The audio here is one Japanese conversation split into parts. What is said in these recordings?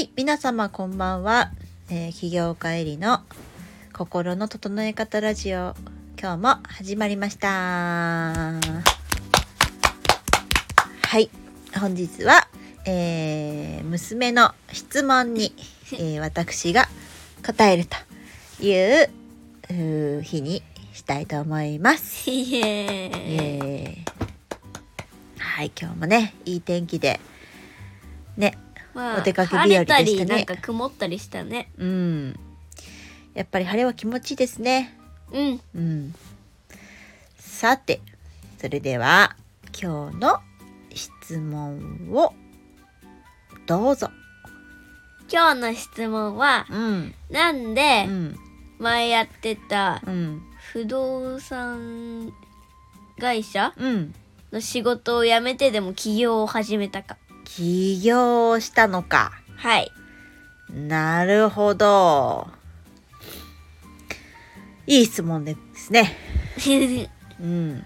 はい、皆様こんばんは。えー、起業家エリの心の整え方ラジオ。今日も始まりました。はい、本日は、えー娘の質問に、えー 私が答えるという日にしたいと思います。イエーイはい、今日もね、いい天気で、ね、まお出かけ日和でしたね晴れたりなんか曇ったりしたねうん。やっぱり晴れは気持ちいいですね。うんうん。さて、それでは今日の質問をどうぞ。今日の質問はうん。なんでうん。前やってたうん。不動産会社うん。の仕事を辞めてでも起業を始めたか起業したのか。はいなるほど。いい質問ですね。うん。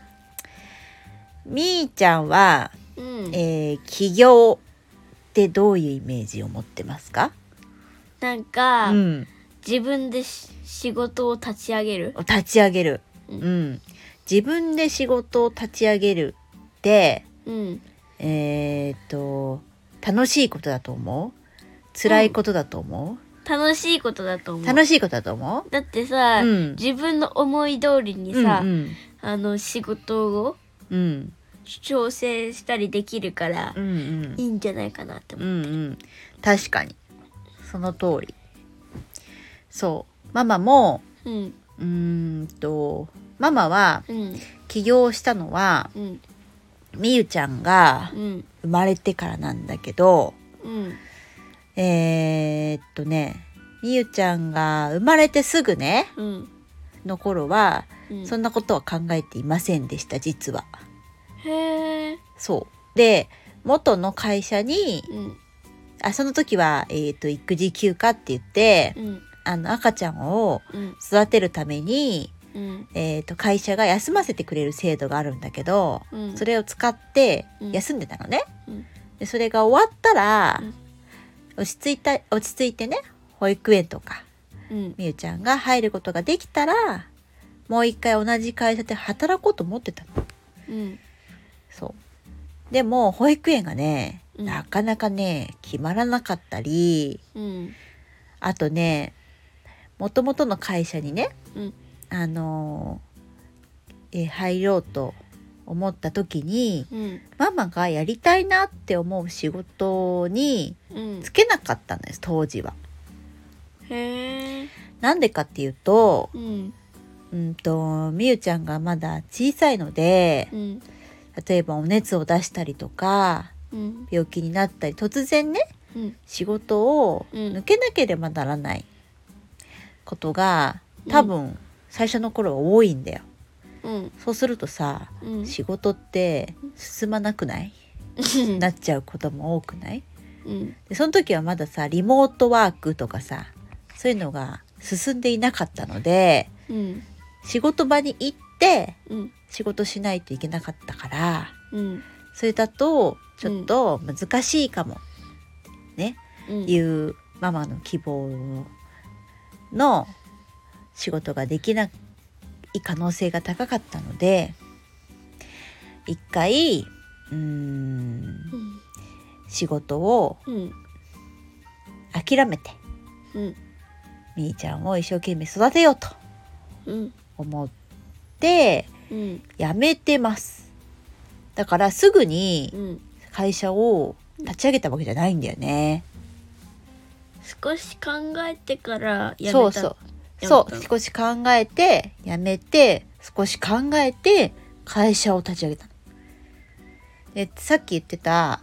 みーちゃんは、うんえー起業ってどういうイメージを持ってますか？なんか、うん。自分でし仕事を立ち上げる？立ち上げる。うんうん。自分で仕事を立ち上げるって、うんえーっと、楽しいことだと思う？辛いことだと思楽しいことだとう、思う楽しいことだと思だってさ、うん自分の思い通りにうさ、うんあの仕事をうん。うん。調整したりできるからうんうん。いいんじゃないかなって思う。うんうん。確かに。その通り。そう。ママも、うんうーんと、ママはうん起業したのは、うんみゆちゃんがうん。生まれてからなんだけど、うん。えー、っとね、みゆちゃんが生まれてすぐね、うん。の頃は、うん。そんなことは考えていませんでした、実は。へえそう。で、元の会社に、うん。あ、その時は、えーっと、育児休暇って言ってう、ん。あの、赤ちゃんをうん。育てるために、うん。えーっと、会社が休ませてくれる制度があるんだけど、うん。それを使ってうん。休んでたのね。うん。でそれが終わったら、うん。落ち着いた落ち着いてね保育園とかうん。みゆちゃんが入ることができたらもう一回同じ会社で働こうと思ってたの。うん。そう。でも保育園がねうん。なかなかね決まらなかったりうん。あとねもともとの会社にねうんあのーえー入ろうと思った時にうん。ママがやりたいなって思う仕事にうん。つけなかったんです当時は。なんでかっていうとうん。うんとみゆちゃんがまだ小さいのでうん。例えばお熱を出したりとかうん。病気になったり突然ねうん。仕事をうん。抜けなければならないことが多分最初の頃は多いんだよ。うん。そうするとさうん。仕事って進まなくない？なっちゃうことも多くない？うん。でその時はまださリモートワークとかさそういうのが進んでいなかったのでうん。仕事場に行ってうん。仕事しないといけなかったからうん。それだとちょっと難しいかも、ね。うん。いうママの希望の仕事ができない可能性が高かったので一回うーんうん仕事をうん諦めてうんみーちゃんを一生懸命育てようとうん思ってうん辞めてますだからすぐにうん会社を立ち上げたわけじゃないんだよね。少し考えてからやめたそうそう。そう少し考えて辞めて少し考えて会社を立ち上げたの。でさっき言ってた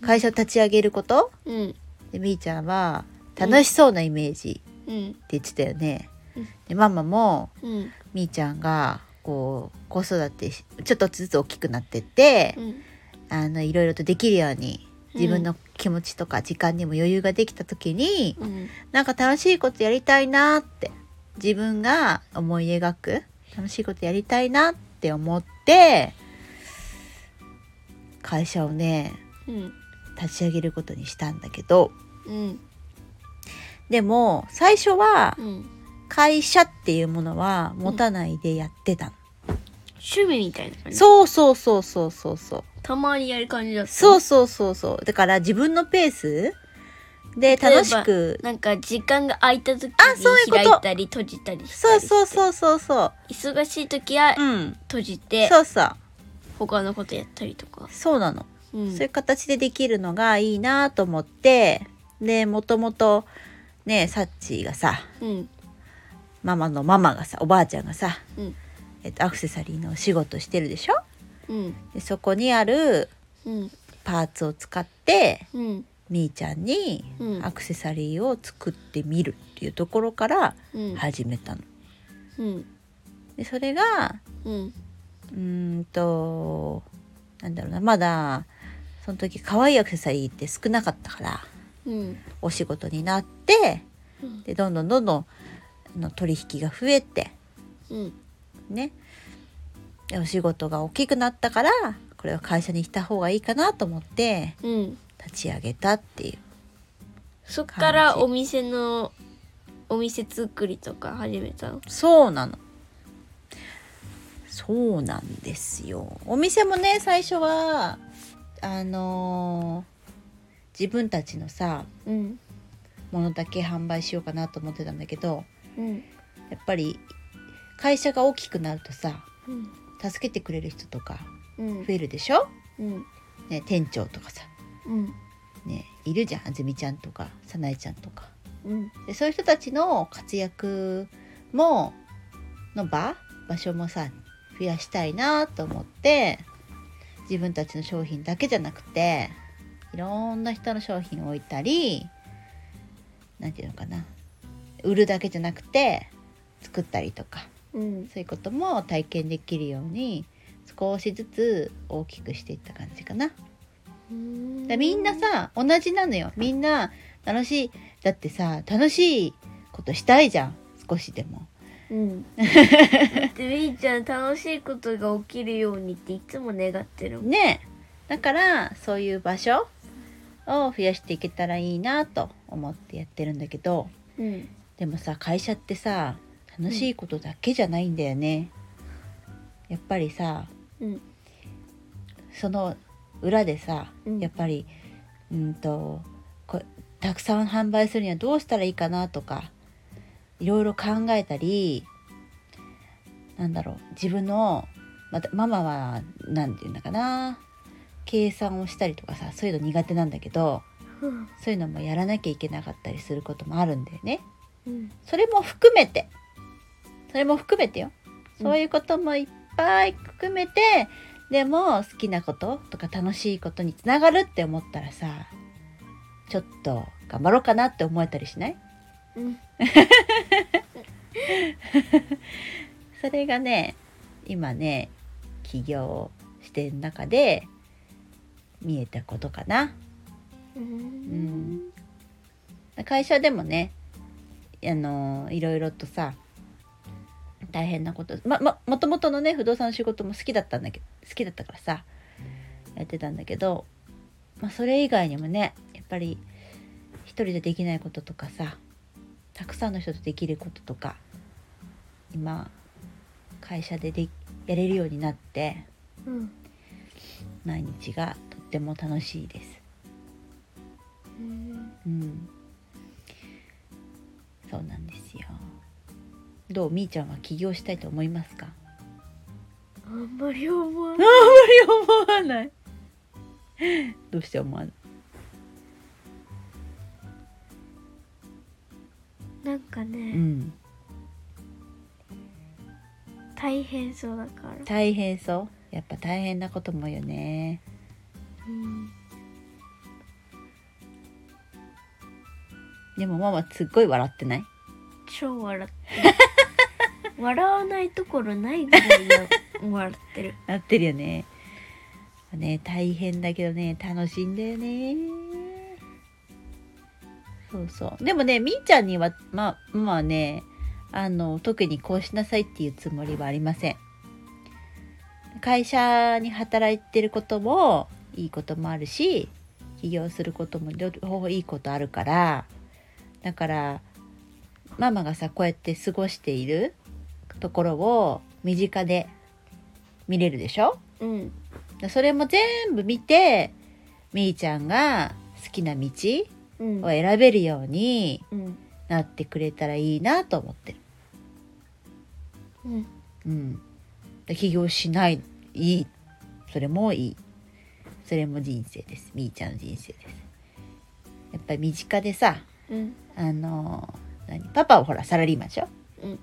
会社を立ち上げること？うん。でみーちゃんは楽しそうなイメージってうん言ってたよね。うん。でママもうん。みーちゃんがこう子育てしちょっとずつ大きくなってって、うん。あのいろいろとできるように自分の気持ちとか時間にも余裕ができた時に、うん。なんか楽しいことやりたいなって自分が思い描く楽しいことやりたいなって思って会社をねうん。立ち上げることにしたんだけどうん。でも最初はうん。会社っていうものは持たないでやってたの、趣味みたいな感じ？そうそうそうそうそうそう。たまにやる感じだったそうそうそうそう。だから自分のペースで楽しく。なんか時間が空いた時にあそういうこと。開いたり閉じたりしたそうりして。そうそうそうそう忙しい時はうん。閉じてそうそう。他のことやったりとか、そうなの、うん。そういう形でできるのがいいなと思ってでもともとねサッチーがさうん。ママのママがさおばあちゃんがさ、うん。えっと、アクセサリーのお仕事してるでしょ？うん。でそこにあるうん。パーツを使ってうんみーちゃんにうん。アクセサリーを作ってみるっていうところからうん。始めたの。うん。でそれがうん。うーんとなんだろうなまだその時可愛いアクセサリーって少なかったからうん。お仕事になってうん。でどんどんどんどんあの取引が増えてうん。ね。でお仕事が大きくなったからこれは会社にした方がいいかなと思ってうん立ち上げたっていうそっからお店のお店作りとか始めたの？そうなの。そうなんですよ。お店もね最初はあのー自分たちのさうん。ものだけ販売しようかなと思ってたんだけどうん。やっぱり会社が大きくなるとさうん。助けてくれる人とかうん。増えるでしょ、うん。ね、店長とかさ、うん。ね、いるじゃんあずみちゃんとかさなえちゃんとか。うん。でそういう人たちの活躍もの場場所もさ増やしたいなと思って自分たちの商品だけじゃなくていろんな人の商品を置いたりなんていうのかな売るだけじゃなくて作ったりとかうん。そういうことも体験できるように少しずつ大きくしていった感じかな。うん。だみんなさ同じなのよ。みんな楽しい。だってさ楽しいことしたいじゃん。少しでも。うん。だってみーちゃん楽しいことが起きるようにっていつも願ってるもん。ねだからそういう場所を増やしていけたらいいなと思ってやってるんだけど。うん。でもさ会社ってさ楽しいことだけじゃないんだよね、やっぱりさうん。その裏でさうん。やっぱりうんとこたくさん販売するにはどうしたらいいかなとかいろいろ考えたりなんだろう自分のまたママは何て言うんだかな計算をしたりとかさそういうの苦手なんだけどうん。そういうのもやらなきゃいけなかったりすることもあるんだよね。うん。それも含めて。それも含めてよ。うん。そういうこともいっぱい含めて、でも好きなこととか楽しいことにつながるって思ったらさちょっと頑張ろうかなって思えたりしない？うん。それがね今ね起業してる中で見えたことかな。うん。会社でもねあのいろいろとさ大変なことままもともとのね不動産の仕事も好きだったんだけど好きだったからさやってたんだけど、まあ、それ以外にもねやっぱり一人でできないこととかさたくさんの人とできることとか今会社ででやれるようになってうん毎日がとっても楽しいです。うんうん。そうなんですよ。どうみーちゃんは起業したいと思いますか？あんまり思わあんないまり思わない。どうして思わない？なんかね、うん。大変そうだから、大変そう？やっぱ大変なこともよね。うん、でもママすっごい笑ってない？超笑ってる 笑わないところないぐらい笑ってる 笑ってるよね。ね大変だけどね楽しいんだよね。そうそう。でもねみーちゃんにはまあまあねあの特にこうしなさいっていうつもりはありません。会社に働いてることもいいこともあるし起業することも両方いいことあるからだからママがさこうやって過ごしているところを身近で見れるでしょ？うん。それも全部見てみーちゃんが好きな道うん。を選べるようにうん。なってくれたらいいなと思ってる。うん。うん。で起業しないいい。それもいい。それも人生です。みーちゃんの人生です。やっぱり身近でさうん。あの何？パパはほらサラリーマンでしょ？うん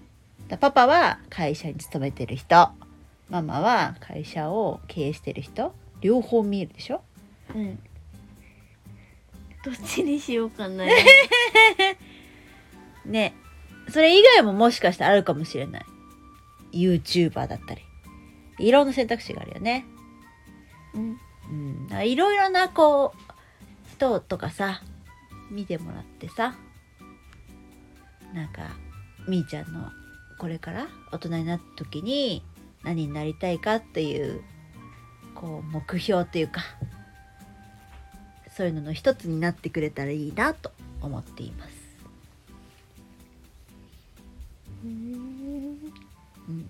だパパは会社に勤めてる人ママは会社を経営してる人両方見えるでしょ？うん。どっちにしようかな。ね。それ以外ももしかしたらあるかもしれない。YouTuber だったり。いろんな選択肢があるよね。うん。いろいろなこう人とかさ見てもらってさ。なんかみーちゃんのこれから大人になった時に何になりたいかっていうこう目標っていうかそういうのの一つになってくれたらいいなと思っています。うん。うん、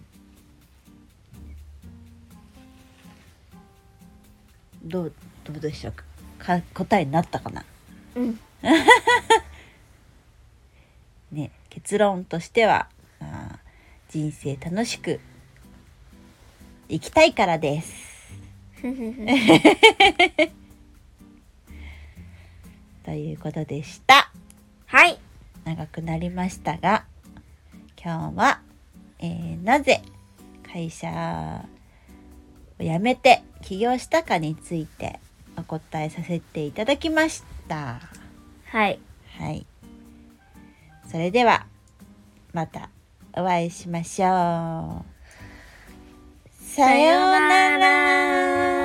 どうどうでしょうか？か答えになったかな？うん。ね、結論としては、まあ、人生楽しく生きたいからです。ということでした。はい長くなりましたが、今日は、えーなぜ会社を辞めて起業したかについてお答えさせていただきました。はいはい。それでは、またお会いしましょう。さようなら。